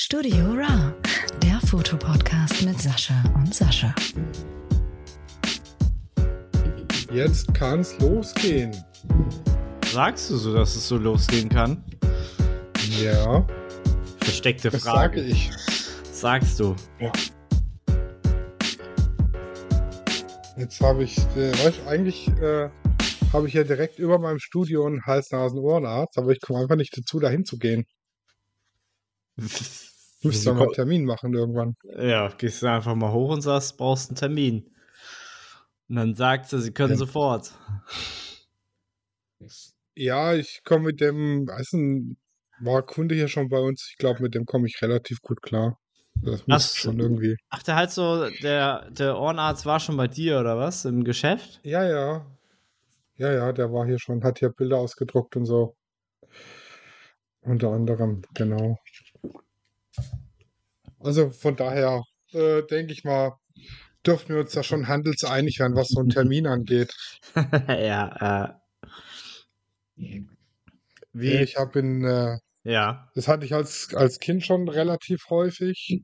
Studio Ra, der Fotopodcast mit Sascha und Sascha. Jetzt kann's losgehen. Sagst du so, dass es so losgehen kann? Ja, Versteckte das Frage. sage ich. Sagst du. Ja. Jetzt habe ich, äh, weißt, du, eigentlich äh, habe ich ja direkt über meinem Studio einen Hals-Nasen-Ohrenarzt, aber ich komme einfach nicht dazu, dahin zu gehen. Ich müsste Wieso mal einen Termin machen irgendwann. Ja, gehst du einfach mal hoch und sagst, brauchst einen Termin. Und dann sagt sie, sie können Ja. sofort. Ja, ich komme mit dem, weiß nicht, war Kunde hier schon bei uns. Ich glaube, mit dem komme ich relativ gut klar. Das muss Ach, schon irgendwie. Ach, der halt so, der, der Ohrenarzt war schon bei dir, oder was? Im Geschäft? Ja, ja. Ja, ja, der war hier schon, hat hier Bilder ausgedruckt und so. Unter anderem, genau. Also von daher äh, denke ich mal, dürften wir uns da schon handelseinig werden, was so einen Termin angeht. ja, äh. Wie? Ich habe in, äh, ja. das hatte ich als, als Kind schon relativ häufig,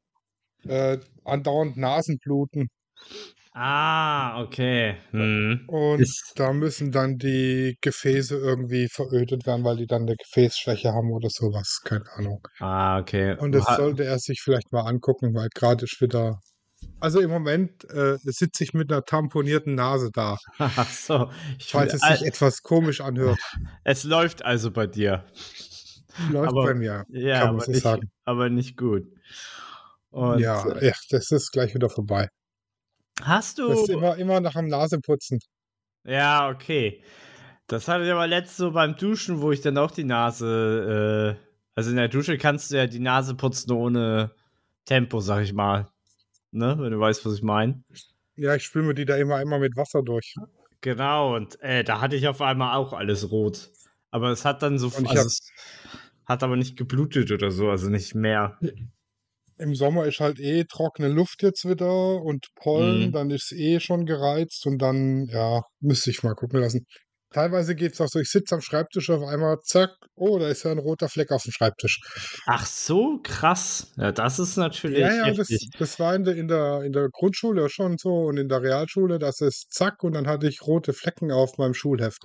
äh, andauernd Nasenbluten. Ah, okay. Hm. Und Ist- da müssen dann die Gefäße irgendwie verödet werden, weil die dann eine Gefäßschwäche haben oder sowas. Keine Ahnung. Ah, okay. Und das sollte er sich vielleicht mal angucken, weil gerade ist wieder. Also im Moment äh, sitze ich mit einer tamponierten Nase da, Ach so. Ich falls will, es sich etwas komisch anhört. es läuft also bei dir. Läuft Aber- bei mir, Ja, kann man aber so nicht, sagen. aber nicht gut. Und Ja, äh, ja, das ist gleich wieder vorbei. Hast du. Das ist immer, immer nach dem Naseputzen. Ja, okay. Das hatte ich aber letztes so beim Duschen, wo ich dann auch die Nase, äh, also in der Dusche kannst du ja die Nase putzen ohne Tempo, sag ich mal. Ne, wenn du weißt, was ich meine. Ja, ich spüle mir die da immer einmal mit Wasser durch. Genau, und äh, da hatte ich auf einmal auch alles rot. Aber es hat dann so, also hab- es hat aber nicht geblutet oder so, also nicht mehr. Im Sommer ist halt eh trockene Luft jetzt wieder und Pollen, Mhm. dann ist es eh schon gereizt und dann, ja, müsste ich mal gucken lassen. Teilweise geht es auch so, ich sitze am Schreibtisch auf einmal, zack, oh, da ist ja ein roter Fleck auf dem Schreibtisch. Ach so, krass. Ja, das ist natürlich Ja, ja, das, das war in der, in, der, in der Grundschule schon so und in der Realschule, das ist zack und dann hatte ich rote Flecken auf meinem Schulheft.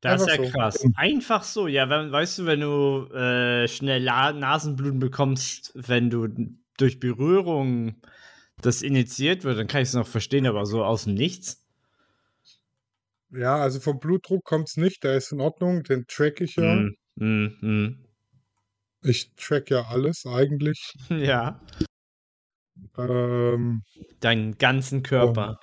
Das ist ja Einfach so. krass. Einfach so, ja, wenn, weißt du, wenn du äh, schnell La Nasenbluten bekommst, wenn du durch Berührung das initiiert wird, dann kann ich es noch verstehen, aber so aus dem Nichts. Ja, also vom Blutdruck kommt es nicht, der ist in Ordnung, den track ich ja. Mm, mm, mm. Ich track ja alles eigentlich. Ja, Ähm, deinen ganzen Körper.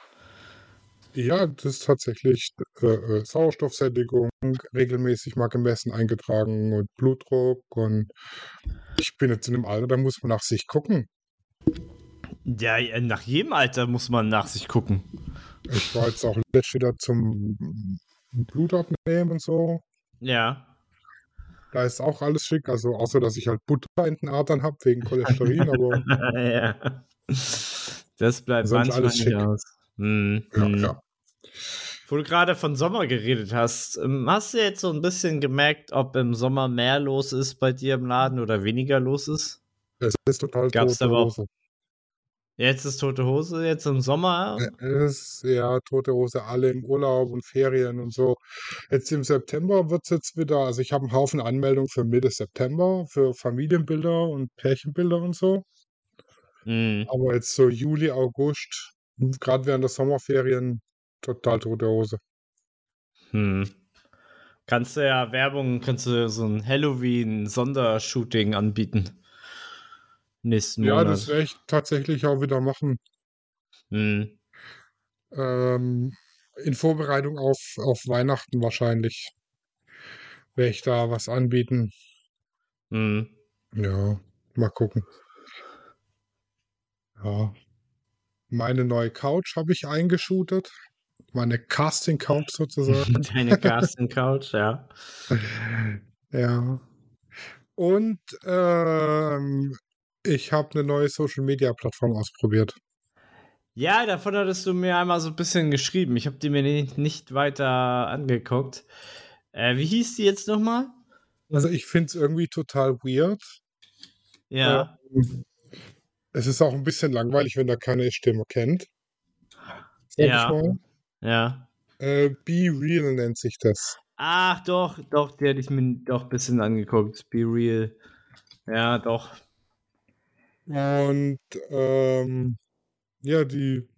Ja, das ist tatsächlich äh, äh, Sauerstoffsättigung regelmäßig mal gemessen, eingetragen und Blutdruck. Und ich bin jetzt in einem Alter, da muss man nach sich gucken. Ja, ja, nach jedem Alter muss man nach sich gucken. Ich war jetzt auch letztes wieder zum Blut abnehmen und so. Ja. Da ist auch alles schick. Also außer, dass ich halt Butter in den Adern habe wegen Cholesterin. aber ja. Das bleibt manchmal alles nicht schick. aus. Hm, ja, hm. ja. Wo du gerade von Sommer geredet hast, ähm, hast du jetzt so ein bisschen gemerkt, ob im Sommer mehr los ist bei dir im Laden oder weniger los ist? Es ist total Gab's tote aber auch- Hose. Jetzt ist tote Hose, jetzt im Sommer. Es ist ja tote Hose, alle im Urlaub und Ferien und so. Jetzt im September wird es jetzt wieder, also ich habe einen Haufen Anmeldungen für Mitte September, für Familienbilder und Pärchenbilder und so. Hm. Aber jetzt so Juli, August, gerade während der Sommerferien, total tote Hose. Hm. Kannst du ja Werbung, kannst du so ein Halloween-Sondershooting anbieten. Nächsten Ja, Monat. das werde ich tatsächlich auch wieder machen. hm. Ähm, in Vorbereitung auf, auf Weihnachten wahrscheinlich werde ich da was anbieten. Hm. Ja, mal gucken. Ja. Meine neue Couch habe ich eingeshootet. Meine Casting-Couch sozusagen. Deine Casting-Couch, ja. Ja. Und ähm, ich habe eine neue Social-Media-Plattform ausprobiert. Ja, davon hattest du mir einmal so ein bisschen geschrieben. Ich habe die mir nicht, nicht weiter angeguckt. Äh, wie hieß die jetzt nochmal? Also ich finde es irgendwie total weird. Ja. Ähm, es ist auch ein bisschen langweilig, wenn da keine Stimme kennt. Ja. Ja. Äh, Be Real nennt sich das. Ach, doch, doch, die hätte ich mir doch ein bisschen angeguckt. Be real. Ja, doch. Und ähm, ja, die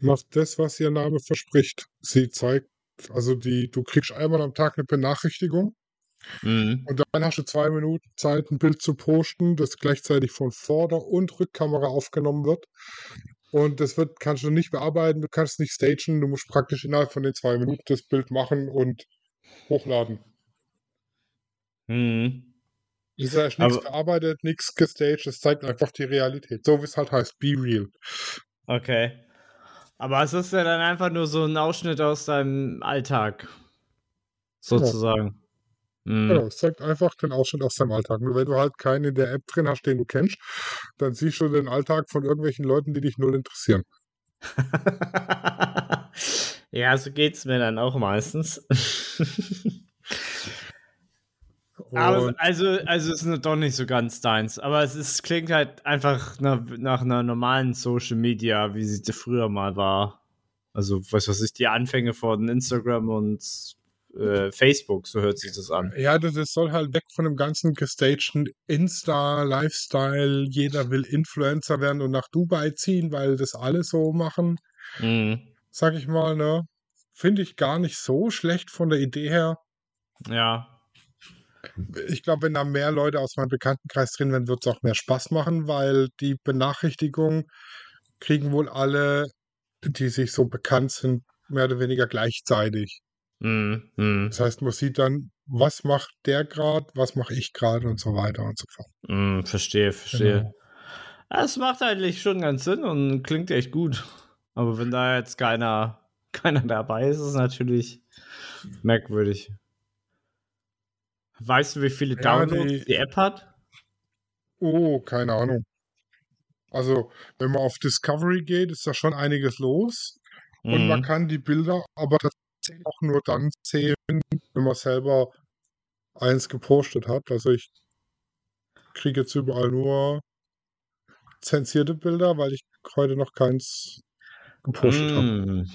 macht das, was ihr Name verspricht. Sie zeigt, also die, du kriegst einmal am Tag eine Benachrichtigung Mhm. und dann hast du zwei Minuten Zeit, ein Bild zu posten, das gleichzeitig von Vorder- und Rückkamera aufgenommen wird. Und das wird, kannst du nicht bearbeiten, du kannst nicht stagen, du musst praktisch innerhalb von den zwei Minuten das Bild machen und hochladen. Mhm. Es ist nichts nichts Aber- bearbeitet, nichts gestaged, es zeigt einfach die Realität. So wie es halt heißt, be real. Okay. Aber es ist ja dann einfach nur so ein Ausschnitt aus deinem Alltag. Sozusagen. Mhm. Genau, es zeigt einfach den Ausschnitt aus deinem Alltag. Nur wenn du halt keinen in der App drin hast, den du kennst, dann siehst du den Alltag von irgendwelchen Leuten, die dich null interessieren. ja, so geht's mir dann auch meistens. Aber es, also, also es ist doch nicht so ganz deins. Aber es ist, klingt halt einfach nach, nach einer normalen Social Media, wie sie früher mal war. Also, was weiß ich, die Anfänge von Instagram und äh, Facebook, so hört sich das an. ja, das, das soll halt weg von dem ganzen gestagten Insta-Lifestyle. Jeder will Influencer werden und nach Dubai ziehen, weil das alle so machen. Mhm. Sag ich mal, ne? Finde ich gar nicht so schlecht von der Idee her. Ja. Ich glaube, wenn da mehr Leute aus meinem Bekanntenkreis drin wären, wird es auch mehr Spaß machen, weil die Benachrichtigung kriegen wohl alle, die sich so bekannt sind, mehr oder weniger gleichzeitig. Mhm. Mhm. Das heißt, man sieht dann, was macht der gerade, was mache ich gerade und so weiter und so fort. Mhm, verstehe, verstehe. Genau. Ja, Es macht eigentlich schon ganz Sinn und klingt echt gut. Aber wenn da jetzt keiner, keiner dabei ist, ist es natürlich merkwürdig. Weißt du, wie viele Ja, Downloads die- die, App hat? Oh, keine Ahnung. Also, wenn man auf Discovery geht, ist da schon einiges los. Und man Mhm. kann die Bilder aber auch nur dann sehen, wenn man selber eins gepostet hat. Also ich kriege jetzt überall nur zensierte Bilder, weil ich heute noch keins gepostet habe. Mm.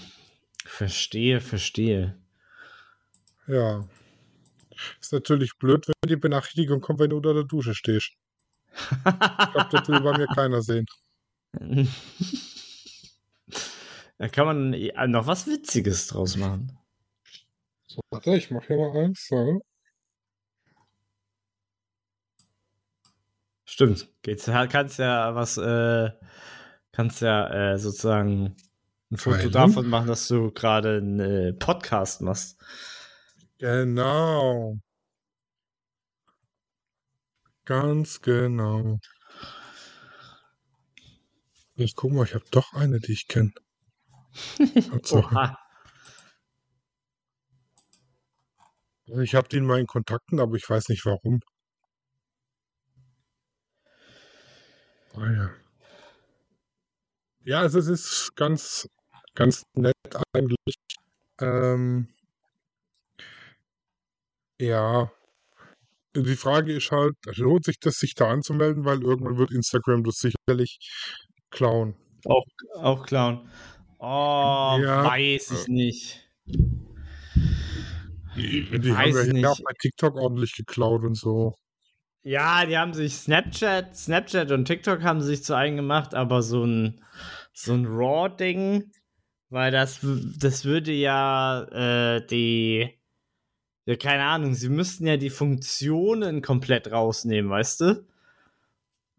Verstehe, verstehe. Ja. Ist natürlich blöd, wenn die Benachrichtigung kommt, wenn du unter der Dusche stehst. Ich glaube, das will bei mir keiner sehen. da kann man ja noch was Witziges draus machen. So, warte, ich mache hier mal eins. So. Stimmt. Geht's, kannst ja was, äh, kannst ja äh, sozusagen ein Foto Teilen. davon machen, dass du gerade einen äh, Podcast machst. Genau. Ganz genau. Ich guck mal, ich habe doch eine, die ich kenne. Oha. Also Ich habe die in meinen Kontakten, aber ich weiß nicht warum. Ah ja. Ja, also es ist ganz, ganz nett eigentlich. Ähm, ja. Die Frage ist halt, lohnt sich das, sich da anzumelden, weil irgendwann wird Instagram das sicherlich klauen. Auch, auch Clown. Oh, Ja. weiß ich nicht. Die, die haben ja hier nicht. auch bei TikTok ordentlich geklaut und so. Ja, die haben sich Snapchat, Snapchat und TikTok haben sich zu eigen gemacht, aber so ein, so ein Raw-Ding, weil das, das würde ja äh, die, ja, keine Ahnung, sie müssten ja die Funktionen komplett rausnehmen, weißt du?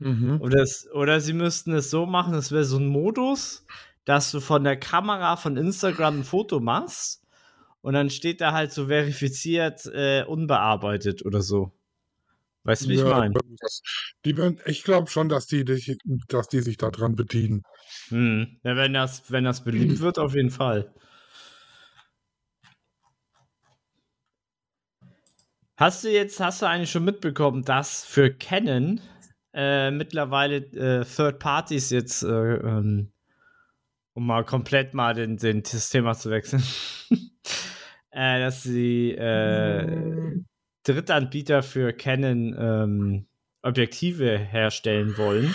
Mhm. Oder, es, oder sie müssten es so machen, es wäre so ein Modus, dass du von der Kamera von Instagram ein Foto machst und dann steht da halt so verifiziert, äh, unbearbeitet oder so. Weißt du, wie ich Ja, meine? das- Die, werden- ich glaube schon, dass die, dass die sich daran bedienen. Hm. Ja, wenn das, wenn das beliebt wird, auf jeden Fall. Hast du jetzt, hast du eigentlich schon mitbekommen, dass für Canon äh, mittlerweile äh, Third Parties jetzt, äh, ähm, um mal komplett mal den, den, das Thema zu wechseln, äh, dass sie äh, Drittanbieter für Canon ähm, Objektive herstellen wollen.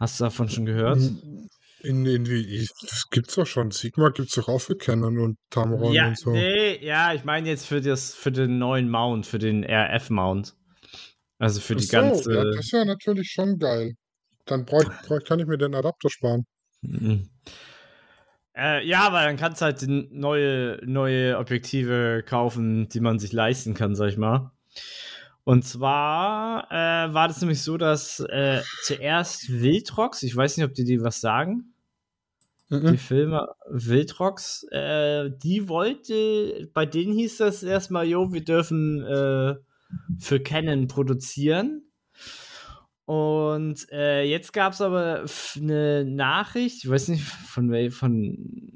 Hast du davon schon gehört? In, in wie, das gibt's doch schon. Sigma gibt's doch auch für Canon und Tamron ja, und so. Nee, ja, ich meine jetzt für, das, für den neuen Mount, für den RF-Mount. Also für die so, ganze. Ja, das ist ja natürlich schon geil. Dann brauch, brauch, kann ich mir den Adapter sparen. Mhm. Äh, ja, aber dann kannst du halt neue, neue Objektive kaufen, die man sich leisten kann, sag ich mal. Und zwar äh, war das nämlich so, dass äh, zuerst Wildrox, ich weiß nicht, ob die die was sagen, mhm. die Filme Wildrox, äh, die wollte, bei denen hieß das erstmal, jo, wir dürfen äh, für Canon produzieren. Und äh, jetzt gab es aber eine Nachricht, ich weiß nicht, von, wel von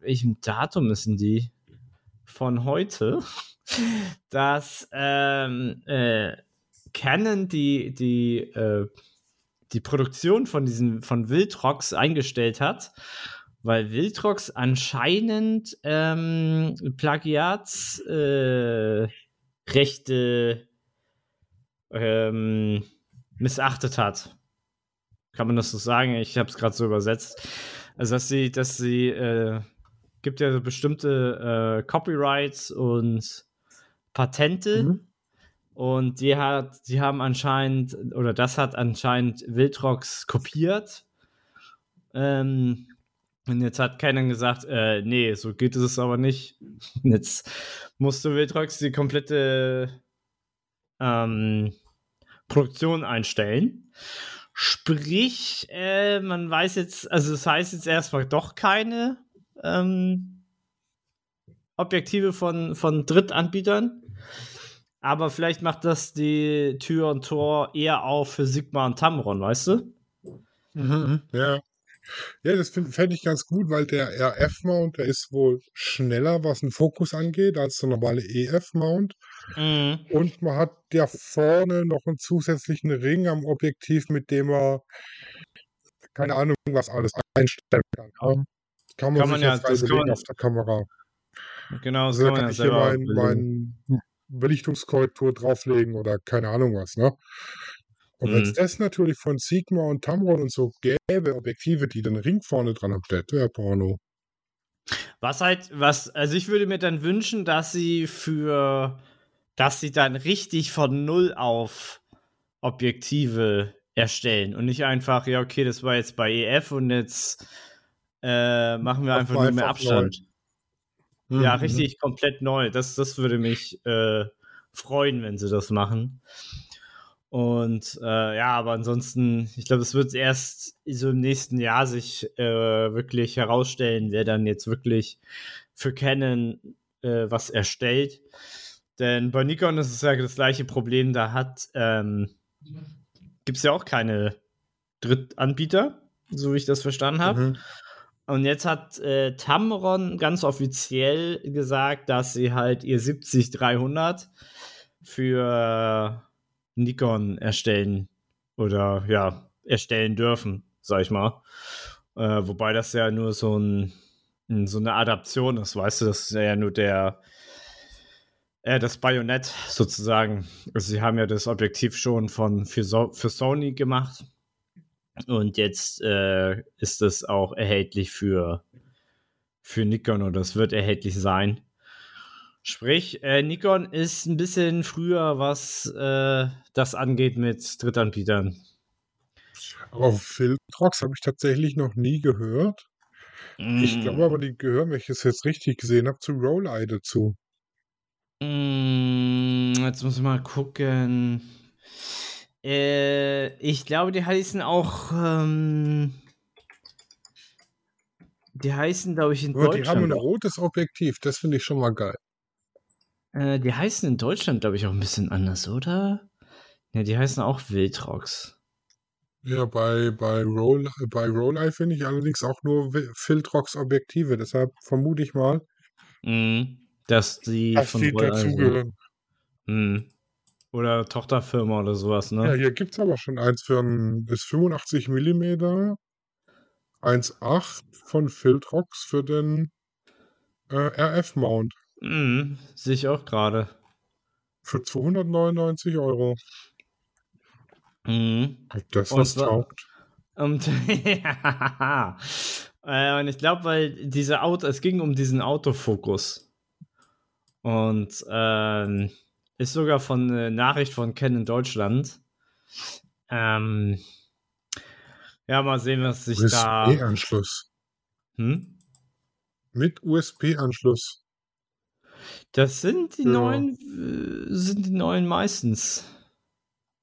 welchem Datum ist denn die? Von heute, dass ähm, äh, Canon die, die, äh, die Produktion von diesen von Wildrox eingestellt hat, weil Wildrox anscheinend ähm, Plagiatsrechte äh, ähm, missachtet hat. Kann man das so sagen? Ich habe es gerade so übersetzt. Also, dass sie, dass sie, äh, gibt ja bestimmte äh, Copyrights und Patente. Mhm. Und die hat, die haben anscheinend, oder das hat anscheinend Wildrox kopiert. Ähm, und jetzt hat keiner gesagt, äh, nee, so geht es aber nicht. Jetzt musste Wildrox die komplette ähm, Produktion einstellen. Sprich, äh, man weiß jetzt, also das heißt jetzt erstmal doch keine ähm, Objektive von, von Drittanbietern. Aber vielleicht macht das die Tür und Tor eher auf für Sigma und Tamron, weißt du? Mhm, ja. Ja, das fände ich ganz gut, weil der RF-Mount, der ist wohl schneller, was den Fokus angeht, als der normale EF-Mount. Mhm. Und man hat ja vorne noch einen zusätzlichen Ring am Objektiv, mit dem man keine Ahnung, was alles einstellen kann. Ja? Kann man, kann man ja das kann auf der Kamera. Genau, also, kann ja ich hier mein, mein Belichtungskorrektur drauflegen oder keine Ahnung was, ne? Und mhm. wenn es das natürlich von Sigma und Tamron und so gäbe, Objektive, die den Ring vorne dran haben, das wäre Porno. Was halt, was, also ich würde mir dann wünschen, dass sie für, dass sie dann richtig von Null auf Objektive erstellen und nicht einfach, ja, okay, das war jetzt bei EF und jetzt äh, machen wir einfach nur mehr Abstand. Neu. Ja, mhm. richtig komplett neu. Das, das würde mich äh, freuen, wenn sie das machen. Und äh, ja, aber ansonsten, ich glaube, es wird erst so im nächsten Jahr sich äh, wirklich herausstellen, wer dann jetzt wirklich für Canon äh, was erstellt. Denn bei Nikon ist es ja das gleiche Problem, da hat ähm, gibt es ja auch keine Drittanbieter, so wie ich das verstanden habe. Mhm. Und jetzt hat äh, Tamron ganz offiziell gesagt, dass sie halt ihr 70-300 für Nikon erstellen oder ja, erstellen dürfen, sag ich mal. Äh, wobei das ja nur so, ein, so eine Adaption ist, weißt du, das ist ja nur der äh, das Bajonett sozusagen. Also sie haben ja das Objektiv schon von für, so für Sony gemacht. Und jetzt äh, ist es auch erhältlich für, für Nikon oder es wird erhältlich sein. Sprich, äh, Nikon ist ein bisschen früher, was äh, das angeht mit Drittanbietern. Aber Filtrox habe ich tatsächlich noch nie gehört. Mm. Ich glaube aber, die gehören, wenn ich es jetzt richtig gesehen habe, zu Roll-Eye dazu. Mm, jetzt muss ich mal gucken. Äh, ich glaube, die heißen auch. Ähm, die heißen, glaube ich, in aber Deutschland. Die haben ein rotes Objektiv, das finde ich schon mal geil. Äh, die heißen in Deutschland, glaube ich, auch ein bisschen anders, oder? Ja, die heißen auch Wildrox. Ja, bei, bei Roll, bei Roll finde ich allerdings auch nur Filtrox Objektive, deshalb vermute ich mal, mm, dass die dass von die dazugehören. Mm. Oder Tochterfirma oder sowas, ne? Ja, hier gibt es aber schon eins für ein das 85 mm 1.8 von Filtrox für den äh, RF-Mount. Mhm, sehe ich auch gerade. Für 299 Euro. Mhm. Ob das Und was taugt? Und, äh, und ich glaube, weil diese Auto, es ging um diesen Autofokus. Und ähm, ist sogar von äh, Nachricht von Canon Deutschland. Ähm, ja, mal sehen, was sich da. USB-Anschluss. Hm? Mit USB-Anschluss. Das sind die Ja. neuen, sind die neuen meistens.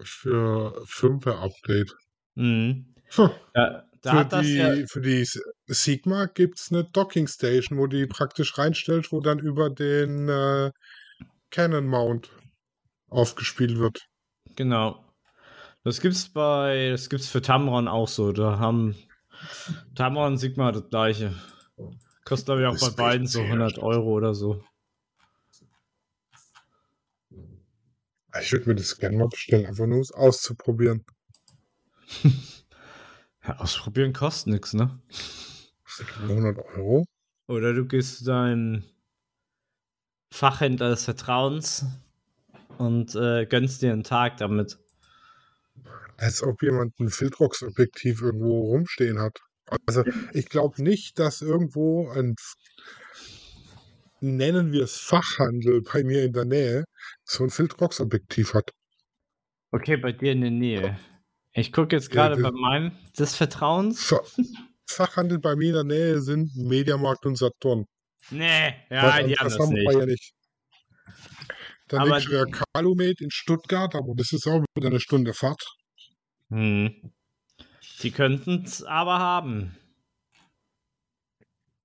Für 5er Update. Mhm. Hm. Da, da Für die, ja. für die Sigma gibt es eine Docking Station, wo die praktisch reinstellt, wo dann über den äh, Canon Mount aufgespielt wird. Genau. Das gibt's bei, das gibt's für Tamron auch so. Da haben Tamron und Sigma das gleiche. Kostet glaube ich auch Das bei beiden so sehr 100 Euro oder so. Ich würde mir das gerne mal bestellen, einfach nur um es auszuprobieren. Ja, ausprobieren kostet nichts, ne? 100 Euro? Oder du gehst zu deinem Fachhändler des Vertrauens und äh, gönnst dir einen Tag damit. Als ob jemand ein Filtrox-Objektiv irgendwo rumstehen hat. Also ich glaube nicht, dass irgendwo ein, nennen wir es Fachhandel bei mir in der Nähe, so ein Filtrox-Objektiv hat. Okay, bei dir in der Nähe. Ich gucke jetzt Ja, gerade das- bei meinem des Vertrauens. Fa Fachhandel bei mir in der Nähe sind Mediamarkt und Saturn. Nee, ja, Was die das haben wir nicht. ja nicht. Dann Aber liegt der Calumet in Stuttgart, aber das ist auch wieder eine Stunde Fahrt. Hm. Die könnten es aber haben.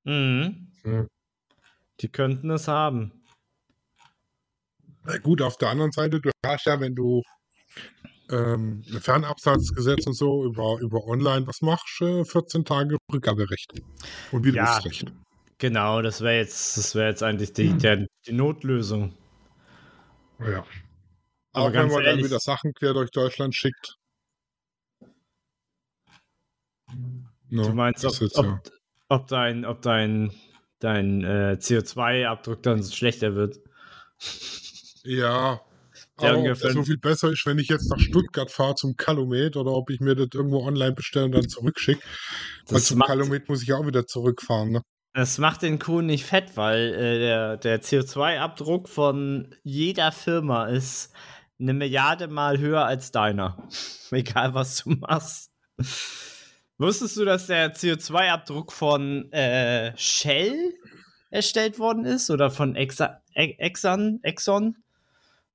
Mhm. Ja. Die könnten es haben. Na gut, auf der anderen Seite, du hast ja, wenn du ähm, Fernabsatzgesetz und so über, über online, was machst du? 14 Tage Rückgaberecht. Und Ja. Widerrufsrecht. Genau, das wäre jetzt, das wäre jetzt eigentlich die, der, die Notlösung. Ja. Aber Auch wenn man ehrlich- dann wieder Sachen quer durch Deutschland schickt. No, Du meinst, das ob, ja- ob, ob dein, ob dein, dein äh, CO2-Abdruck dann schlechter wird? Ja. Der aber ungefähr- so viel besser ist, wenn ich jetzt nach Stuttgart fahre zum Calumet oder ob ich mir das irgendwo online bestelle und dann zurückschicke. Weil zum macht, Calumet muss ich auch wieder zurückfahren. Ne? das macht den Kuh nicht fett, weil äh, der, der CO2-Abdruck von jeder Firma ist eine Milliarde mal höher als deiner. Egal, was du machst. Wusstest du, dass der CO2-Abdruck von äh, Shell erstellt worden ist? Oder von Exa Exxon? Exxon?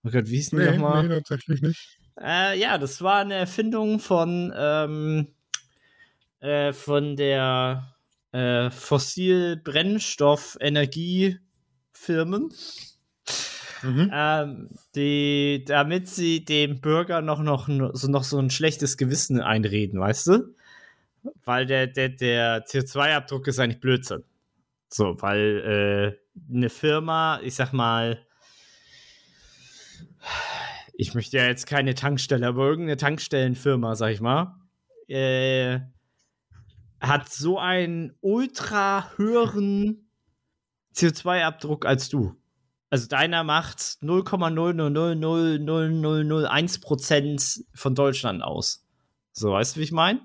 Oh Gott, wie hieß denn die Nee, nochmal? nee, tatsächlich nicht. Äh, ja, das war eine Erfindung von, ähm, äh, von der äh, Fossil-Brennstoff-Energiefirmen, Mhm. ähm, die, damit sie dem Bürger noch, noch, so, noch so ein schlechtes Gewissen einreden, weißt du? Weil der, der, der CO2-Abdruck ist eigentlich Blödsinn. So, weil äh, eine Firma, ich sag mal, ich möchte ja jetzt keine Tankstelle, aber irgendeine Tankstellenfirma, sag ich mal, äh, hat so einen ultra höheren CO2-Abdruck als du. Also deiner macht 0,0000001% von Deutschland aus. So, weißt du, wie ich meine?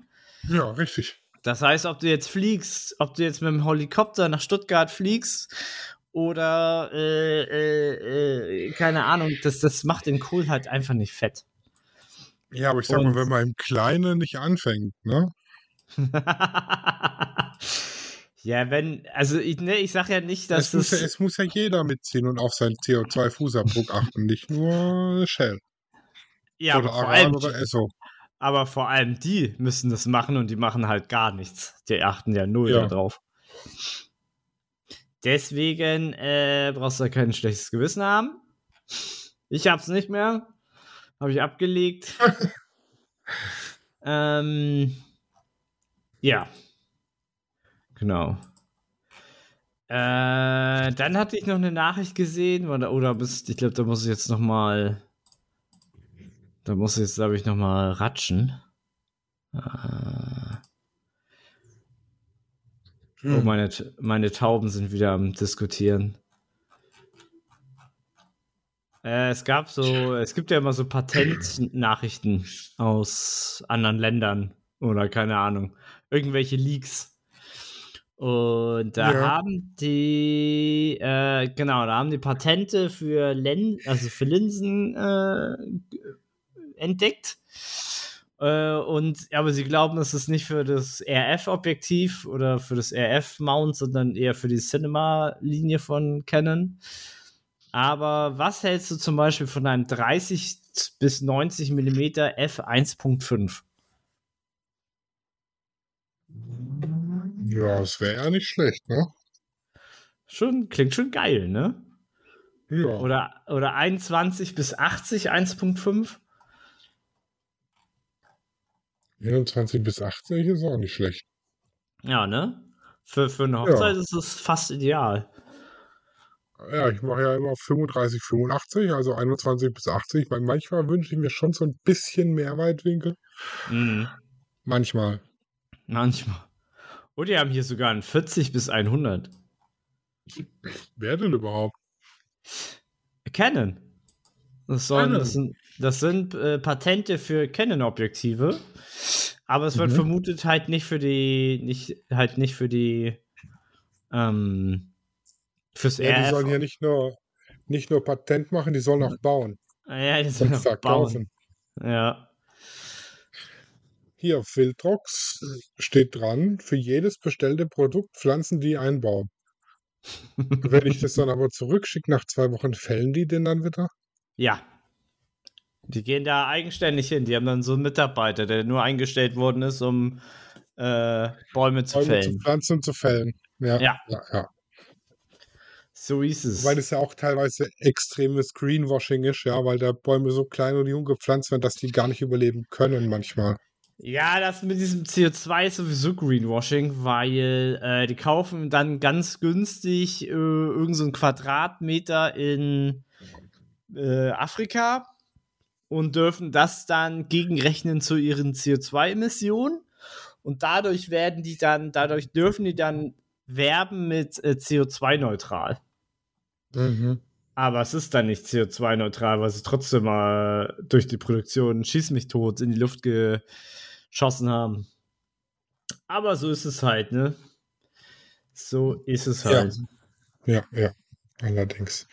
Ja, richtig. Das heißt, ob du jetzt fliegst, ob du jetzt mit dem Helikopter nach Stuttgart fliegst oder äh, äh, äh, keine Ahnung, das, das macht den Kohl halt einfach nicht fett. Ja, aber ich sag Und- mal, wenn man im Kleinen nicht anfängt, ne? ja, wenn, also ich, ne, ich sag ja nicht, Es dass muss, ja, es, es muss ja jeder mitziehen und auf seinen CO2-Fußabdruck achten, nicht nur Shell ja, oder aber vor, allem, oder Esso. aber vor allem die müssen das machen und die machen halt gar nichts. Die achten ja null Ja. darauf. Deswegen äh, brauchst du da kein schlechtes Gewissen haben. Ich hab's nicht mehr. Habe ich abgelegt. ähm, ja. Genau. Äh, dann hatte ich noch eine Nachricht gesehen, oder, oder bist, ich glaube, da muss ich jetzt noch mal, da muss ich jetzt, glaube ich, noch mal ratschen. Äh, Oh, Hm. meine, meine Tauben sind wieder am Diskutieren. Äh, es gab so, es gibt ja immer so Patentnachrichten aus anderen Ländern oder keine Ahnung, irgendwelche Leaks. Und da Ja. haben die, äh, genau, da haben die Patente für, Len also für Linsen äh, entdeckt. Äh, und aber sie glauben, es ist nicht für das RF-Objektiv oder für das RF-Mount, sondern eher für die Cinema-Linie von Canon. Aber was hältst du zum Beispiel von einem 30 bis 90 mm f1.5? Ja, das wäre ja nicht schlecht, ne? Schon, klingt schon geil, ne? Ja. Oder, oder 21 bis 80 1.5? 21 bis 80 ist auch nicht schlecht. Ja, ne? Für, für eine Hochzeit ist es fast ideal. Ja, ich mache ja immer 35, 85, also 21 bis 80. Weil manchmal wünsche ich mir schon so ein bisschen mehr Weitwinkel. Mhm. Manchmal. Manchmal. Und die haben hier sogar ein 40 bis 100. Wer denn überhaupt? Canon. Das, sollen, das sind, das sind äh, Patente für Canon-Objektive. Aber es wird Mhm. vermutet halt nicht für die, nicht, halt nicht für die, ähm, fürs Ja, die RF. sollen hier nicht nur, nicht nur Patent machen, die sollen auch bauen ja, die sollen auch bauen. verkaufen. Ja. Hier, Filtrox steht dran, für jedes bestellte Produkt pflanzen die einen Baum. Wenn ich das dann aber zurückschicke nach zwei Wochen, fällen die den dann wieder? Ja. Die gehen da eigenständig hin. Die haben dann so einen Mitarbeiter, der nur eingestellt worden ist, um äh, Bäume zu Bäume zu fällen. pflanzen und zu fällen. Ja, Ja. ja, ja. So ist es. Weil es ja auch teilweise extremes Greenwashing ist, ja, weil da Bäume so klein und jung gepflanzt werden, dass die gar nicht überleben können manchmal. Ja, das mit diesem CO2 ist sowieso Greenwashing, weil äh, die kaufen dann ganz günstig äh, irgend so einen Quadratmeter in äh, Afrika und dürfen das dann gegenrechnen zu ihren CO2-Emissionen. Und dadurch werden die dann, dadurch dürfen die dann werben mit äh, CO2-neutral. Mhm. Aber es ist dann nicht CO2-neutral, weil sie trotzdem mal durch die Produktion Schieß mich tot in die Luft geschossen haben. Aber so ist es halt, ne? So ist es Ja. halt. Ja, ja, allerdings.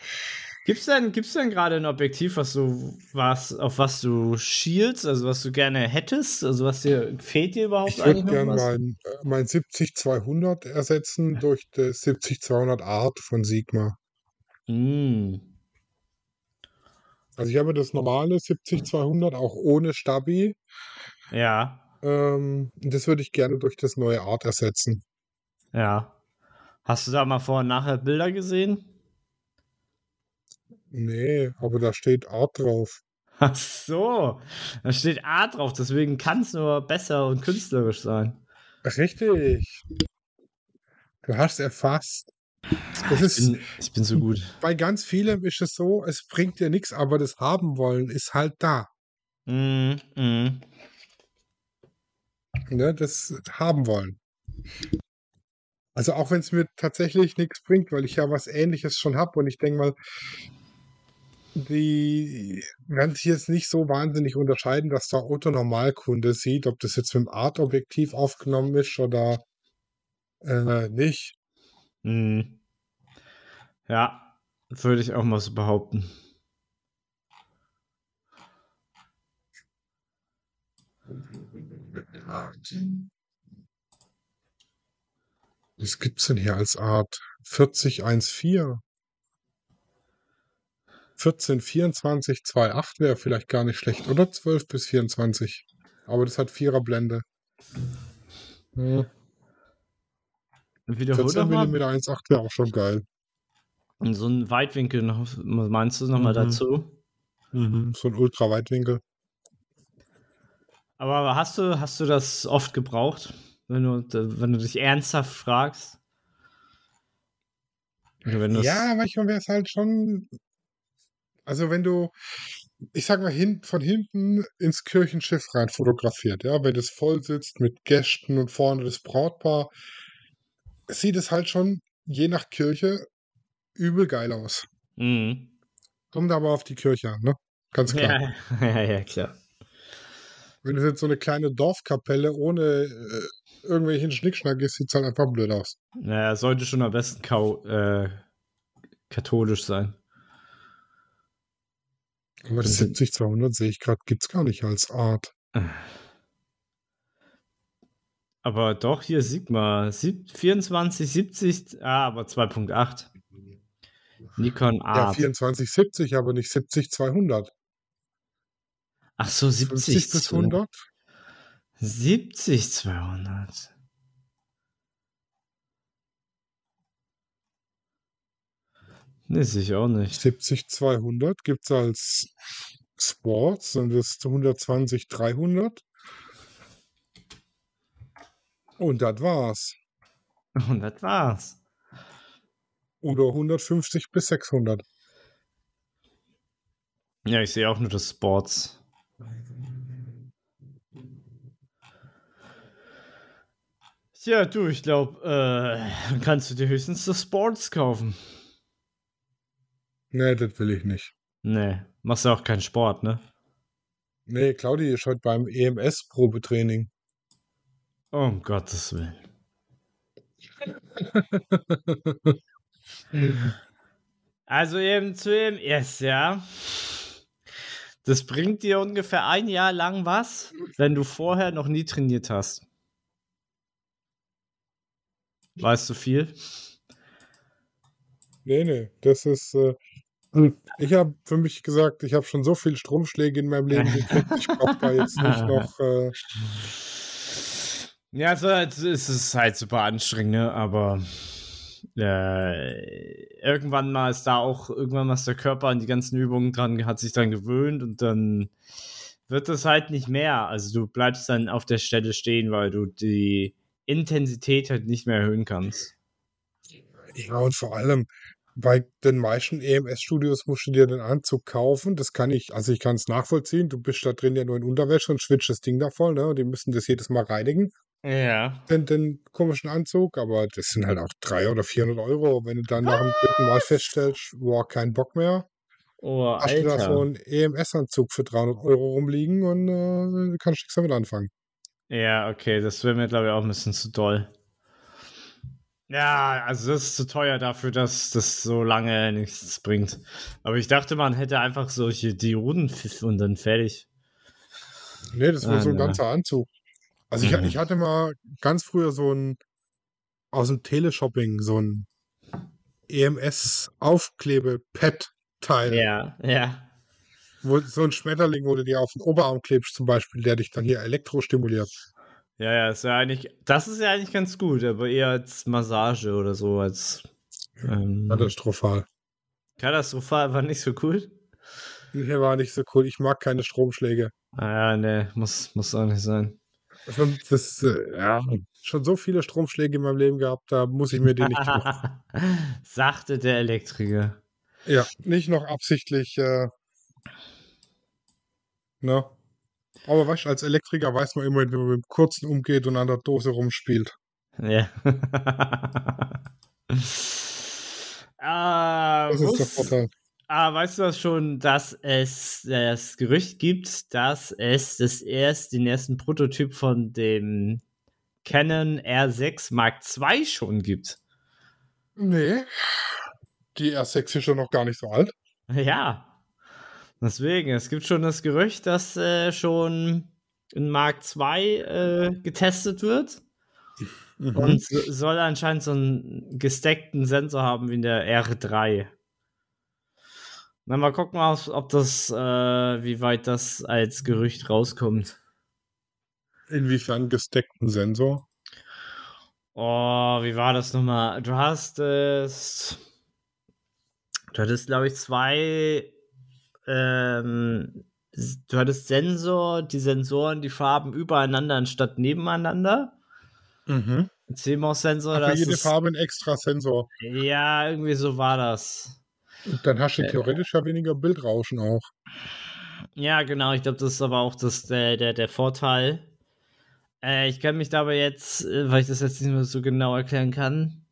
Gibt's denn, gibt's denn gerade ein Objektiv, was du, was, auf was du schielst, also was du gerne hättest? Also was dir, fehlt dir überhaupt Ich würde gerne mein, mein 70-200 ersetzen durch das 70-200 Art von Sigma. Mm. Also ich habe das normale 70-200 auch ohne Stabi. Ja, Ähm, das würde ich gerne durch das neue Art ersetzen. ja. Hast du da mal vor und nachher Bilder gesehen? Nee, aber da steht Art drauf. Ach so, da steht A drauf, deswegen kann es nur besser und künstlerisch sein. Richtig. Du hast erfasst. Das Ich ist, bin, ich bin so gut. bei ganz vielem ist es so, es bringt dir nichts, aber das haben wollen ist halt da. Mm, mm. Ne? Das haben wollen. Also auch wenn es mir tatsächlich nichts bringt, weil ich ja was ähnliches schon habe und ich denke mal, die werden sich jetzt nicht so wahnsinnig unterscheiden, dass der Otto-Normalkunde sieht, ob das jetzt mit dem Art-Objektiv aufgenommen ist oder äh, nicht. Mm. Ja, würde ich auch mal so behaupten. Was gibt's denn hier als Art? 4014. 14, 24, 2,8 wäre vielleicht gar nicht schlecht. Oder 12 bis 24. Aber das hat Viererblende. Hm. Wiederhol 14 doch mal. mm 1,8 wäre auch schon geil. Und so ein Weitwinkel noch, meinst du nochmal Mhm. dazu? So ein Ultraweitwinkel. Aber hast du, hast du das oft gebraucht, wenn du, wenn du dich ernsthaft fragst? Ja, manchmal wäre es halt schon. Also wenn du, ich sag mal, hin, von hinten ins Kirchenschiff rein fotografiert, ja, wenn das voll sitzt mit Gästen und vorne das Brautpaar, sieht es halt schon je nach Kirche übel geil aus. Mhm. Kommt aber auf die Kirche an, ne? Ganz klar. Ja, ja, ja, klar. Wenn es jetzt so eine kleine Dorfkapelle ohne äh, irgendwelchen Schnickschnack ist, sieht es halt einfach blöd aus. Naja, sollte schon am besten kau äh, katholisch sein. Aber das 70-200 sehe ich gerade, gibt es gar nicht als Art. Aber doch, hier Sigma. Sieb 24, 70, ah, aber 2.8. Nikon Ja, Art. 2470, aber nicht 70-200. Ach so, 70 50 bis 100? 70, 200. Nee, sehe ich auch nicht. 70-200 gibt es als Sports, dann wirst du 120-300. Und das war's. Und das war's. Oder 150 bis 600. Ja, ich sehe auch nur das Sports. Tja, du, ich glaube, äh, kannst du dir höchstens das Sports kaufen. Nee, das will ich nicht. Nee, machst ja auch keinen Sport, ne? Nee, Claudi ist heute beim EMS-Probetraining. Oh, um Gottes Willen. Also eben zu EMS, ja. Das bringt dir ungefähr ein Jahr lang was, wenn du vorher noch nie trainiert hast. Weißt du viel? Nee, nee, das ist. Äh, ich habe für mich gesagt, ich habe schon so viel Stromschläge in meinem Leben gekriegt. Ich brauche da jetzt nicht noch. Äh, Ja, also es ist halt super anstrengend, ne? aber äh, irgendwann mal ist da auch, irgendwann mal ist der Körper an die ganzen Übungen dran, hat sich dran gewöhnt und dann wird es halt nicht mehr. Also du bleibst dann auf der Stelle stehen, weil du die Intensität halt nicht mehr erhöhen kannst. ja, und vor allem bei den meisten EMS-Studios musst du dir den Anzug kaufen. Das kann ich, also ich kann es nachvollziehen. Du bist da drin ja nur in Unterwäsche und schwitzt das Ding da voll, ne? Und die müssen das jedes Mal reinigen, Ja. den, den komischen Anzug. Aber das sind halt auch 300 oder 400 Euro. Wenn du dann nach dem dritten Mal feststellst, boah, kein Bock mehr, Oh, hast du da so einen EMS-Anzug für 300 Euro rumliegen und äh, kannst nichts damit anfangen. Ja, okay, das wäre mir, glaube ich, auch ein bisschen zu doll. Ja, also das ist zu teuer dafür, dass das so lange nichts bringt. Aber ich dachte, man hätte einfach solche Dioden und dann fertig. Nee, das war Ah, so ein na. ganzer Anzug. Also ich, ich hatte mal ganz früher so ein aus dem Teleshopping so ein EMS-Aufklebe-Pad-Teil, Ja, ja. wo so ein Schmetterling, wo du dir auf den Oberarm klebst zum Beispiel, der dich dann hier elektrostimuliert. Ja, ja, ist ja eigentlich, das ist ja eigentlich ganz gut, aber eher als Massage oder so, als ähm, Katastrophal. katastrophal war nicht so cool. Hier war nicht so cool. Ich mag keine Stromschläge. Ah ja, ne, muss, muss auch nicht sein. Schon, das, äh, ja, schon so viele Stromschläge in meinem Leben gehabt, da muss ich mir die nicht tun. Sagte der Elektriker. Ja, nicht noch absichtlich. Äh, ne? Aber weißt du, als Elektriker weiß man immerhin, wie man mit dem Kurzen umgeht und an der Dose rumspielt. Ja. ah, Das ist der Vorteil. ah, weißt du das schon, dass es das Gerücht gibt, dass es das erst, den ersten Prototyp von dem Canon R6 Mark II schon gibt? Nee. Die R6 ist schon noch gar nicht so alt. Ja. Deswegen, es gibt schon das Gerücht, dass äh, schon ein Mark II äh, getestet wird. Mhm. Und so- soll anscheinend so einen gesteckten Sensor haben wie in der R3. Na, mal gucken, ob ob das, äh, wie weit das als Gerücht rauskommt. Inwiefern gesteckten Sensor? Oh, wie war das nochmal? Du hast es. Du hattest, glaube ich, zwei. Ähm, du hattest Sensor, die Sensoren, die Farben übereinander anstatt nebeneinander. Mhm. CMOS-Sensor, Für jede Farbe ein extra Sensor. Ja, irgendwie so war das. Und dann hast du Äh. theoretisch ja weniger Bildrauschen auch. Ja, genau. Ich glaube, das ist aber auch das, der, der, der Vorteil. Äh, ich kann mich dabei jetzt, äh, weil ich das jetzt nicht mehr so genau erklären kann,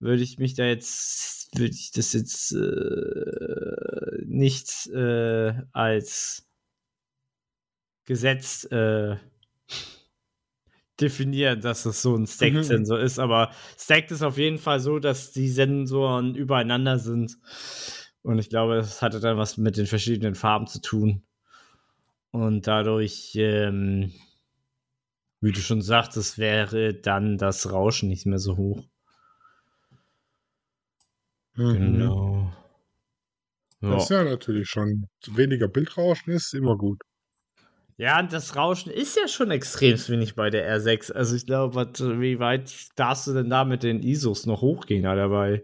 würde ich mich da jetzt, würde ich das jetzt äh, nicht äh, als Gesetz äh, definieren, dass es so ein Stack-Sensor mhm. ist, aber Stacked ist auf jeden Fall so, dass die Sensoren übereinander sind. Und ich glaube, das hatte dann was mit den verschiedenen Farben zu tun. Und dadurch, ähm, wie du schon sagtest, wäre dann das Rauschen nicht mehr so hoch. Mhm. Genau. Ja. Das ist ja natürlich schon. Weniger Bildrauschen ist immer gut. Ja, das Rauschen ist ja schon extrem wenig bei der R6. Also ich glaube, wie weit darfst du denn da mit den ISOs noch hochgehen, Alter, bei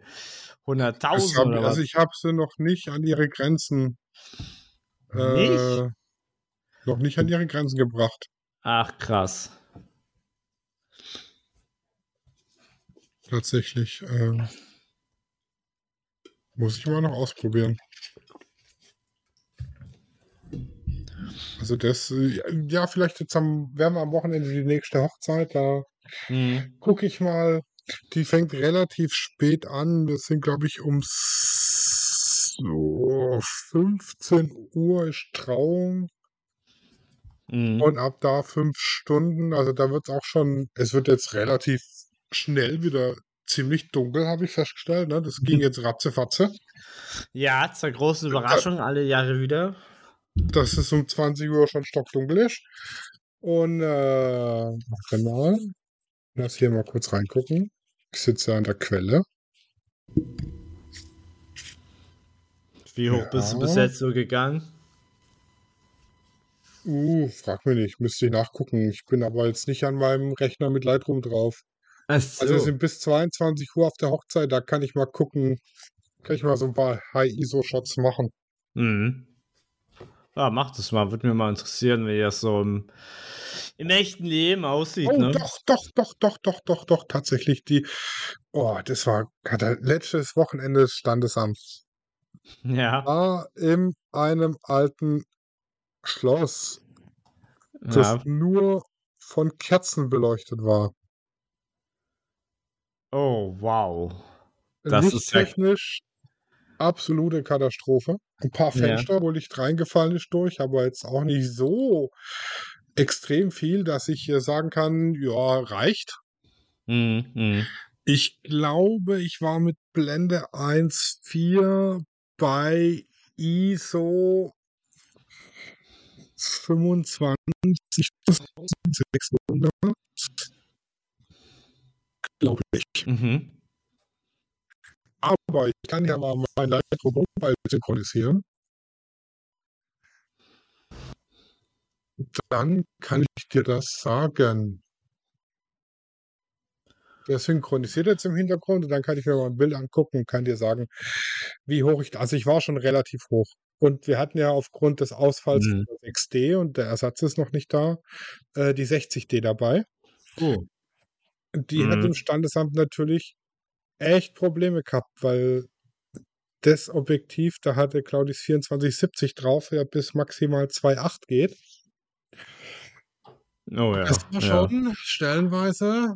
100.000 Also ich habe sie noch nicht an ihre Grenzen nicht? Äh, noch nicht an ihre Grenzen gebracht. Ach, krass. Tatsächlich. Äh, muss ich mal noch ausprobieren. Also das, äh, ja, vielleicht jetzt am, werden wir am Wochenende die nächste Hochzeit, da mhm. gucke ich mal. Die fängt relativ spät an. Das sind, glaube ich, um so 15 Uhr ist Trauung. Mhm. Und ab da fünf Stunden. Also da wird es auch schon, es wird jetzt relativ schnell wieder ziemlich dunkel, habe ich festgestellt. Ne? Das ging jetzt ratzefatze. Ja, zur großen Überraschung, alle Jahre wieder dass es um 20 Uhr schon stockdunkel ist. Und äh, genau. Lass hier mal kurz reingucken. Ich sitze an der Quelle. Wie hoch ja. bist du bis jetzt so gegangen? Uh, frag mich nicht, müsste ich nachgucken. Ich bin aber jetzt nicht an meinem Rechner mit Lightroom drauf. So. Also wir sind bis 22 Uhr auf der Hochzeit, da kann ich mal gucken, kann ich mal so ein paar High-ISO-Shots machen. Mhm. Ja, mach das mal. Würde mir mal interessieren, wie das so im, im echten Leben aussieht. Oh, ne? doch, doch, doch, doch, doch, doch, doch. Tatsächlich die. Oh, das war letztes Wochenende des Standesamts. Ja. War in einem alten Schloss, das ja. nur von Kerzen beleuchtet war. Oh, wow. Das ist technisch absolute Katastrophe. Ein paar Fenster, ja. wo Licht reingefallen ist durch, aber jetzt auch nicht so extrem viel, dass ich hier sagen kann, ja, reicht. Mhm. Ich glaube, ich war mit Blende 1.4 bei ISO 25.600. Glaube ich. Mhm. Aber ich kann ja mal mein Lightroom Mobile synchronisieren. Dann kann ich dir das sagen. Der synchronisiert jetzt im Hintergrund und dann kann ich mir mal ein Bild angucken und kann dir sagen, wie hoch ich. Also ich war schon relativ hoch. Und wir hatten ja aufgrund des Ausfalls mhm. 6D und der Ersatz ist noch nicht da, äh, die 60D dabei. Oh. Die mhm. hat im Standesamt natürlich echt Probleme gehabt, weil das Objektiv, da hatte Claudis 2470 drauf, ja bis maximal 2,8 geht. Oh ja. Das war schon ja. stellenweise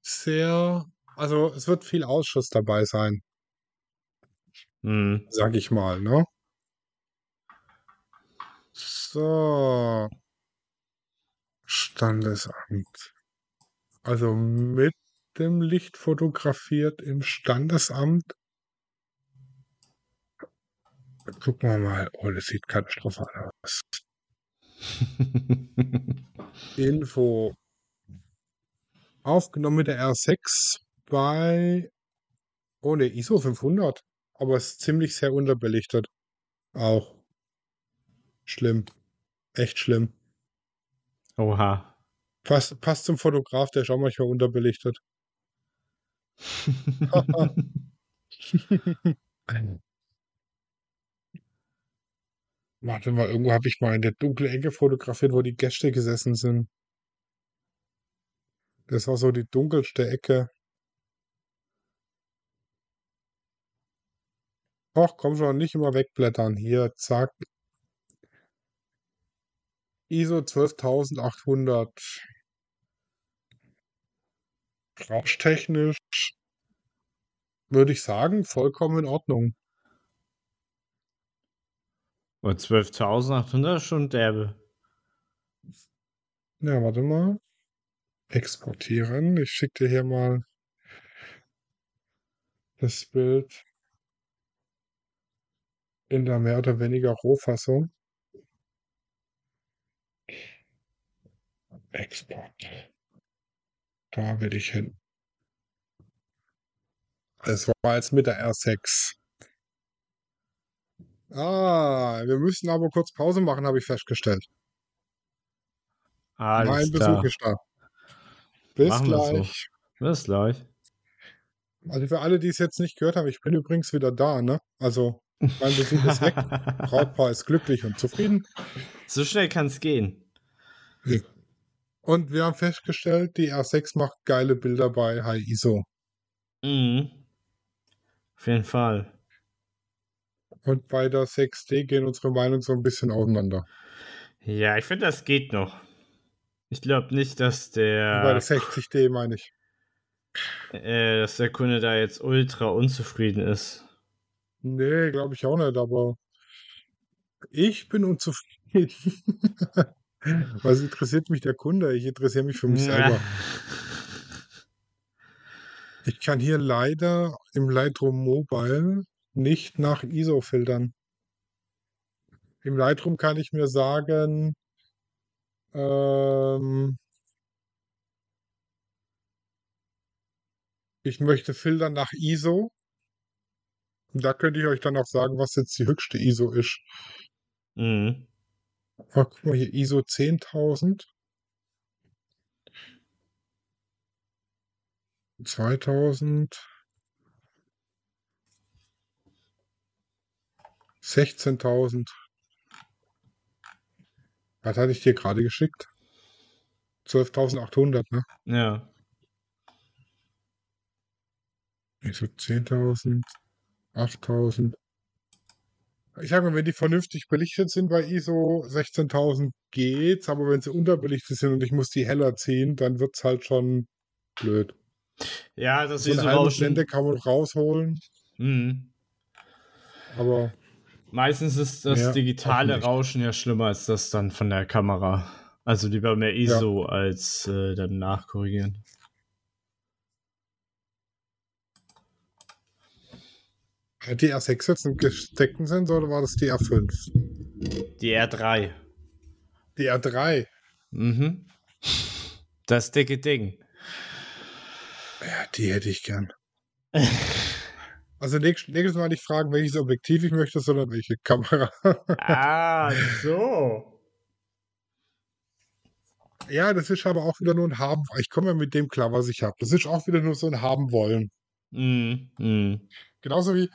sehr, also es wird viel Ausschuss dabei sein. Hm. Sag ich mal, ne? So. Standesamt. Also mit dem Licht fotografiert im Standesamt. Gucken wir mal. Oh, das sieht katastrophal aus. Info. Aufgenommen mit der R6 bei. Oh ne, ISO 500. Aber es ist ziemlich sehr unterbelichtet. Auch. Schlimm. Echt schlimm. Oha. Passt, passt zum Fotograf, der ist auch manchmal unterbelichtet. Warte mal, irgendwo habe ich mal in der dunklen Ecke fotografiert, wo die Gäste gesessen sind. Das war so die dunkelste Ecke. Och, komm schon, nicht immer wegblättern. Hier, zack. ISO 12800. Rauschtechnisch würde ich sagen, vollkommen in Ordnung. Und 12.800 ist schon derbe. Ja, warte mal. Exportieren. Ich schicke dir hier mal das Bild in der mehr oder weniger Rohfassung. Export. Da will ich hin. Es war jetzt mit der R6. Ah, wir müssen aber kurz Pause machen, habe ich festgestellt. Alles mein klar. Besuch ist da. Bis Machen wir so. gleich. Bis gleich. Also für alle, die es jetzt nicht gehört haben, ich bin übrigens wieder da, ne? Also mein Besuch ist weg. Brautpaar ist glücklich und zufrieden. so schnell kann es gehen. Und wir haben festgestellt, die R6 macht geile Bilder bei High ISO. Mhm. Auf jeden Fall. Und bei der 6D gehen unsere Meinungen so ein bisschen auseinander. Ja, ich finde, das geht noch. Ich glaube nicht, dass Bei der der, 60D meine ich. äh, dass der Kunde da jetzt ultra unzufrieden ist. Nee, glaube ich auch nicht, aber ich bin unzufrieden. Was interessiert mich der Kunde? Ich interessiere mich für mich selber. Ich kann hier leider im Lightroom Mobile nicht nach ISO filtern. Im Lightroom kann ich mir sagen, ähm, ich möchte filtern nach ISO. Und da könnte ich euch dann auch sagen, was jetzt die höchste ISO ist. Mhm. Oh, guck mal hier, ISO 10.000. 2000. 16.000. Was hatte ich dir gerade geschickt? 12.800, ne? Ja. ISO 10.000, 8.000. Ich sage mal, wenn die vernünftig belichtet sind bei ISO 16.000 geht's, aber wenn sie unterbelichtet sind und ich muss die heller ziehen, dann wird's halt schon blöd. Ja, das So ist so Rauschen. Kann man rausholen, Mhm. aber Meistens ist das digitale. Rauschen ja schlimmer als das dann von der Kamera. Also lieber mehr ISO als äh, dann nachkorrigieren. Hat die R6 jetzt einen gesteckten Sensor oder war das die R5? Die R3. Die R3. Mhm. Das dicke Ding. Ja, die hätte ich gern. Also nächst, nächstes Mal nicht fragen, welches Objektiv ich möchte, sondern welche Kamera. ah, so. ja, das ist aber auch wieder nur ein Haben. Ich komme ja mit dem klar, was ich habe. Das ist auch wieder nur so ein Haben wollen. Mhm. Mhm. Genauso wie,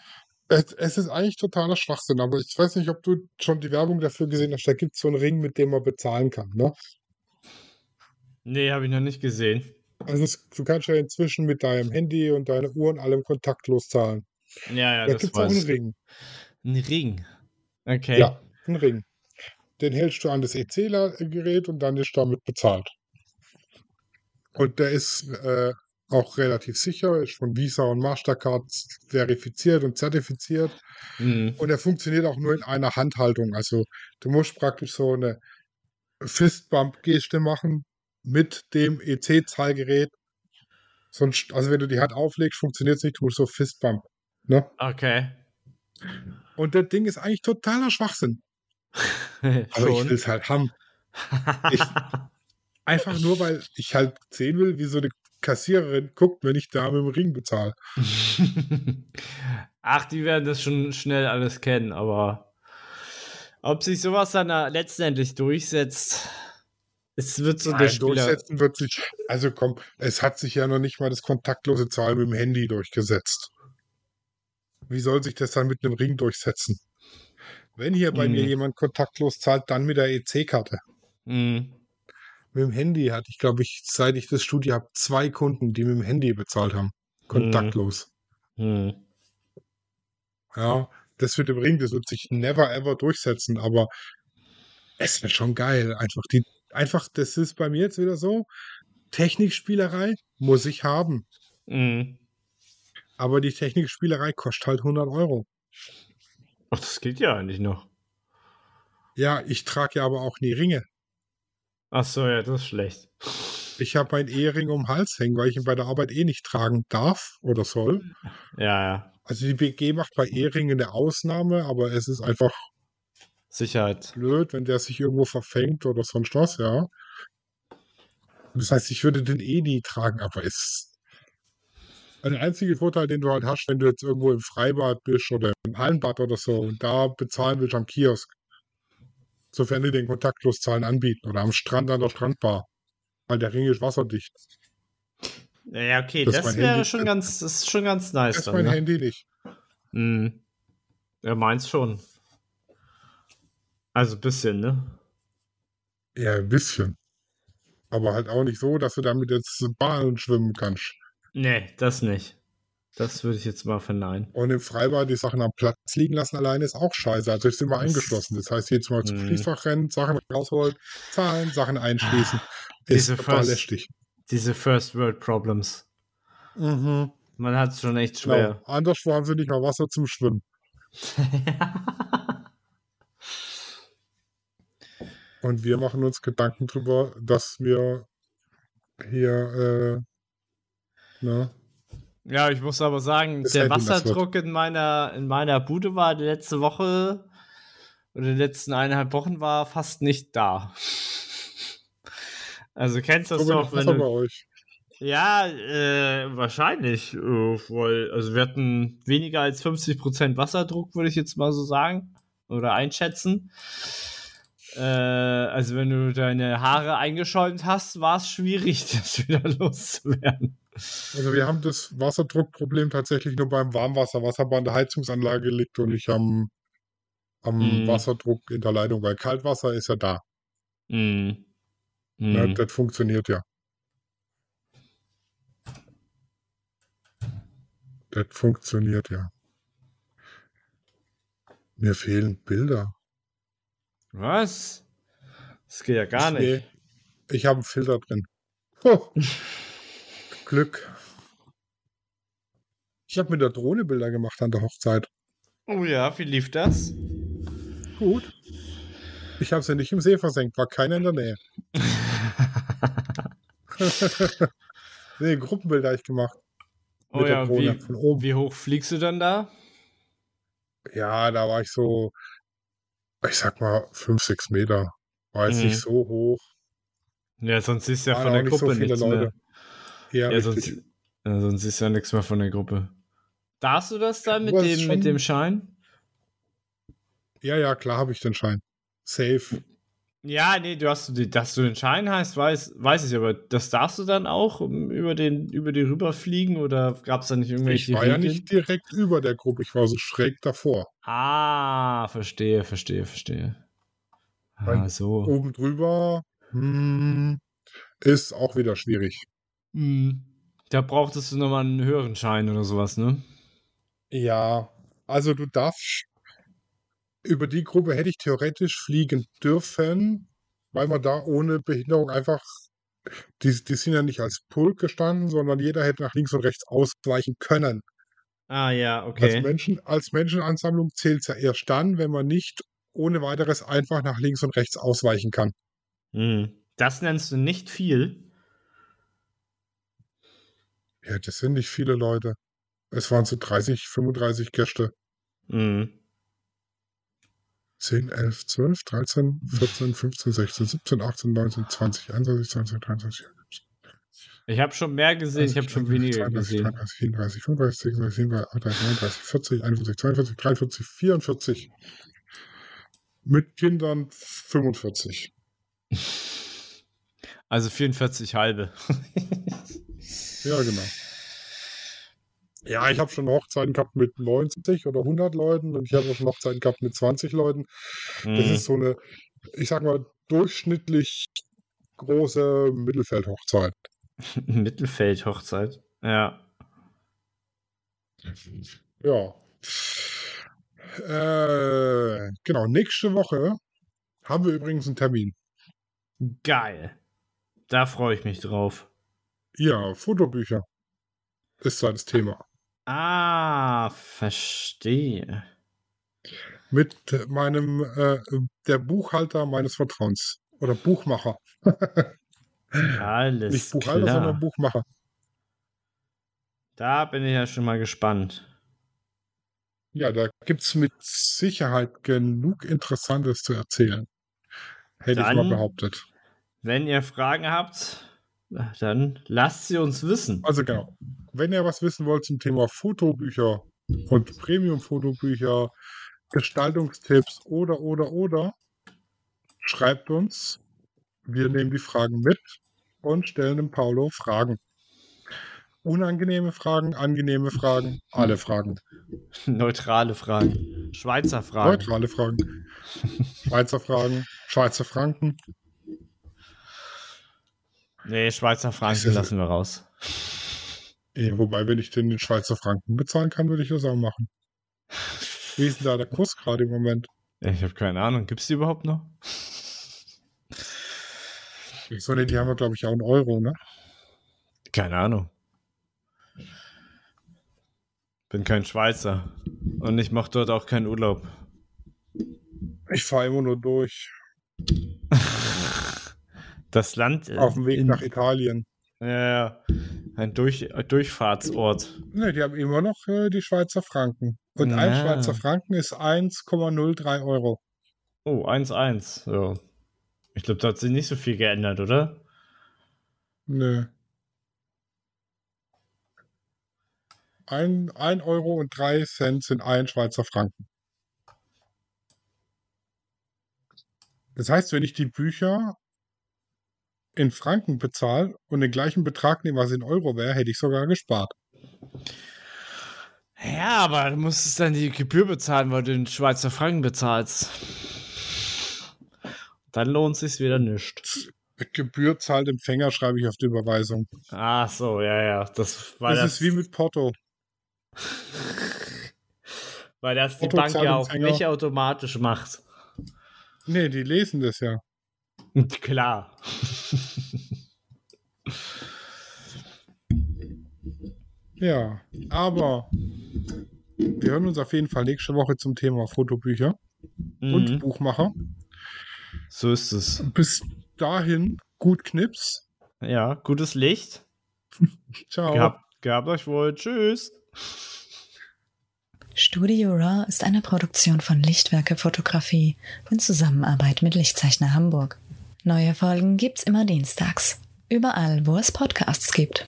es, es ist eigentlich totaler Schwachsinn, aber ich weiß nicht, ob du schon die Werbung dafür gesehen hast. Da gibt es so einen Ring, mit dem man bezahlen kann. Ne? Nee, habe ich noch nicht gesehen. Also es, du kannst ja inzwischen mit deinem Handy und deiner Uhr und allem kontaktlos zahlen. Ja, ja, da das gibt es auch weiß einen. Ring. Ein Ring. Okay. Ja, einen Ring. Den hältst du an das EC-Gerät und dann ist damit bezahlt. Und der ist äh, auch relativ sicher, ist von Visa und Mastercard verifiziert und zertifiziert. Mhm. Und er funktioniert auch nur in einer Handhaltung. Also du musst praktisch so eine Fistbump-Geste machen mit dem EC-Zahlgerät. Sonst, also wenn du die Hand auflegst, funktioniert es nicht, du musst so Fistbump. Ne? Okay. Und das Ding ist eigentlich totaler Schwachsinn. Aber ich will es halt haben. Ich, einfach nur, weil ich halt sehen will, wie so eine Kassiererin guckt, wenn ich da mit dem Ring bezahle. Ach, die werden das schon schnell alles kennen, aber ob sich sowas dann letztendlich durchsetzt, es wird so der Nein, Spieler. durchsetzen wird sich, also komm, es hat sich ja noch nicht mal das kontaktlose Zahlen mit dem Handy durchgesetzt. Wie soll sich das dann mit einem Ring durchsetzen? Wenn hier bei Mhm. mir jemand kontaktlos zahlt, dann mit der EC-Karte. Mhm. Mit dem Handy hatte ich, glaube ich, seit ich das Studio habe, zwei Kunden, die mit dem Handy bezahlt haben. Kontaktlos. Mhm. Ja, das mit dem Ring, das wird sich never ever durchsetzen, aber es wird schon geil. Einfach die, einfach, das ist bei mir jetzt wieder so. Technikspielerei muss ich haben. Mhm. Aber die Technikspielerei kostet halt 100 Euro. Ach, das geht ja eigentlich noch. Ja, ich trage ja aber auch nie Ringe. Ach so, ja, das ist schlecht. Ich habe meinen Ehering um den Hals hängen, weil ich ihn bei der Arbeit eh nicht tragen darf oder soll. Ja, ja. Also die BG macht bei Eheringen eine Ausnahme, aber es ist einfach Sicherheit. blöd, wenn der sich irgendwo verfängt oder sonst was, ja. Das heißt, ich würde den eh nie tragen, aber es. Der einzige Vorteil, den du halt hast, wenn du jetzt irgendwo im Freibad bist oder im Hallenbad oder so und da bezahlen willst am Kiosk, sofern die den Kontaktloszahlen anbieten oder am Strand an der Strandbar, weil der Ring ist wasserdicht. Ja, okay, Das das, wäre schon ganz, das ist schon ganz nice. Das ist mein ne? Handy nicht. Mhm. Ja, meins schon. Also ein bisschen, ne? Ja, ein bisschen. Aber halt auch nicht so, dass du damit jetzt Bahnen schwimmen kannst. Nee, das nicht. Das würde ich jetzt mal verneinen. Und im Freibad die Sachen am Platz liegen lassen alleine ist auch scheiße. Also ist immer eingeschlossen. Das heißt, jedes Mal zum Mhm. Schließfach rennen, Sachen rausholen, zahlen, Sachen einschließen. Ist Diese total First- lästig. Diese First World Problems. Mhm. Man hat es schon echt schwer. Genau. Anderswo haben sie nicht mal Wasser zum Schwimmen. Und wir machen uns Gedanken drüber, dass wir hier, äh, ne? Ja, ich muss aber sagen, Das der Wasserdruck in meiner, in meiner Bude war die letzte Woche oder die letzten eineinhalb Wochen war fast nicht da. Also kennst du das doch, wenn Wasser bei du, euch. Ja, äh, wahrscheinlich, äh, weil, also wir hatten weniger als 50% Wasserdruck, würde ich jetzt mal so sagen, oder einschätzen. Äh, also wenn du deine Haare eingeschäumt hast, war es schwierig, das wieder loszuwerden. Also wir haben das Wasserdruckproblem tatsächlich nur beim Warmwasser, was aber an der Heizungsanlage liegt und nicht am, am Mhm. Wasserdruck in der Leitung, weil Kaltwasser ist ja da. Mm. Mm. Das funktioniert ja. Das funktioniert ja. Mir fehlen Bilder. Was? Das geht ja gar Ich- nicht. nee, Ich habe einen Filter drin. Oh. Glück. Ich habe mit der Drohne Bilder gemacht an der Hochzeit. Oh ja, wie lief das? Gut. Ich habe sie nicht im See versenkt, war keiner in der Nähe. nee, Gruppenbilder habe ich gemacht. oh Mit der ja, Drohne wie, von oben. wie hoch fliegst du dann da? Ja, da war ich so, ich sag mal, 5, 6 Meter. War jetzt Mhm. nicht so hoch. Ja, sonst du ja Waren von der nicht so Gruppe viele Leute. mehr. Ja, Ja, sonst, ja, sonst siehst du ja nichts mehr von der Gruppe. Darfst du das dann mit ist dem, mit dem Schein? ja, ja, klar habe ich den Schein. Safe. Ja, nee, du hast, dass du den Schein hast, weiß, weiß ich, aber das darfst du dann auch um, über, den, über die rüberfliegen oder gab es da nicht Ich irgendwelche war ja Regeln? nicht direkt über der Gruppe, ich war so schräg davor. Ah, verstehe, verstehe, verstehe. Ah, so. Oben drüber hm, ist auch wieder schwierig. Hm. Da brauchtest du nochmal einen höheren Schein oder sowas, ne? Ja, also du darfst über die Gruppe hätte ich theoretisch fliegen dürfen, weil man da ohne Behinderung einfach, die, die sind ja nicht als Pulk gestanden, sondern jeder hätte nach links und rechts ausweichen können. Ah, ja, Als, okay. Menschen, als Menschenansammlung zählt es ja erst dann, wenn man nicht ohne weiteres einfach nach links und rechts ausweichen kann. Hm. Das nennst du nicht viel. Ja, das sind nicht viele Leute. Es waren so 30, 35 Gäste. Hm. 10, 11, 12, 13, 14, 15, 16, 17, 18, 19, 20, 21, 22, 23, Ich habe schon mehr gesehen, ich habe schon weniger 32, gesehen. 33, 34, 35, 36, 37, 38, 39, 40, 41, 42, 43, 44. Mit Kindern 45. Also 44 halbe. Ja, genau. Ja, ich habe schon Hochzeiten gehabt mit 90 oder 100 Leuten und ich habe auch schon Hochzeiten gehabt mit 20 Leuten. Das Hm. ist so eine, ich sag mal, durchschnittlich große Mittelfeldhochzeit. Mittelfeld-Hochzeit. Ja. Ja. Äh, genau, nächste Woche haben wir übrigens einen Termin. Geil. Da freue ich mich drauf. Ja, Fotobücher ist das Thema. Ah, verstehe. Mit meinem, äh, der Buchhalter meines Vertrauens. Oder Buchmacher. Alles Nicht Buchhalter, klar. sondern Buchmacher. Da bin ich ja schon mal gespannt. Ja, da gibt es mit Sicherheit genug Interessantes zu erzählen. Hätte ich mal Dann- behauptet. Wenn ihr Fragen habt, dann lasst sie uns wissen. Also genau. Wenn ihr was wissen wollt zum Thema Fotobücher und Premium-Fotobücher, Gestaltungstipps oder, oder, oder, schreibt uns. Wir nehmen die Fragen mit und stellen dem Paulo Fragen. Unangenehme Fragen, angenehme Fragen, alle Fragen. Neutrale Fragen. Schweizer Fragen. Neutrale Fragen. Schweizer Fragen, Schweizer Franken. Nee, Schweizer Franken lassen wir raus. Eh, wobei, wenn ich den in Schweizer Franken bezahlen kann, würde ich das auch machen. Wie ist denn da der Kurs gerade im Moment? Ich habe keine Ahnung. Gibt's die überhaupt noch? So, ne, die haben wir, glaube ich, auch in Euro, ne? Keine Ahnung. Bin kein Schweizer. Und ich mache dort auch keinen Urlaub. Ich fahre immer nur durch. Das Land. äh, Auf dem Weg in- nach Italien. Ja. Ein Durch Durchfahrtsort. Ne, die haben immer noch äh, die Schweizer Franken. Und ein Ja. Schweizer Franken ist 1,03 Euro. Oh, 1-1. Ja. Ich glaube, da hat sich nicht so viel geändert, oder? Nö. Ein, ein Euro und drei Cent sind ein Schweizer Franken. Das heißt, wenn ich die Bücher in Franken bezahle und den gleichen Betrag nehme, was in Euro wäre, hätte ich sogar gespart. Ja, aber du musstest dann die Gebühr bezahlen, weil du den Schweizer Franken bezahlst. Dann lohnt sich's wieder nicht. Gebühr zahlt Empfänger, schreibe ich auf die Überweisung. Ach so, ja, ja. Das war das, das, ist wie mit Porto. weil das die Otto Bank ja auch Zahlungsempfänger. nicht automatisch macht. Nee, die lesen das ja. Klar. Ja, aber wir hören uns auf jeden Fall nächste Woche zum Thema Fotobücher und Mhm. Buchmacher. So ist es. Bis dahin, gut Knips. Ja, gutes Licht. Ciao. Gehabt, gehabt euch wohl. Tschüss. Studio Raw ist eine Produktion von Lichtwerke Fotografie in Zusammenarbeit mit Lichtzeichner Hamburg. Neue Folgen gibt's immer dienstags. Überall, wo es Podcasts gibt.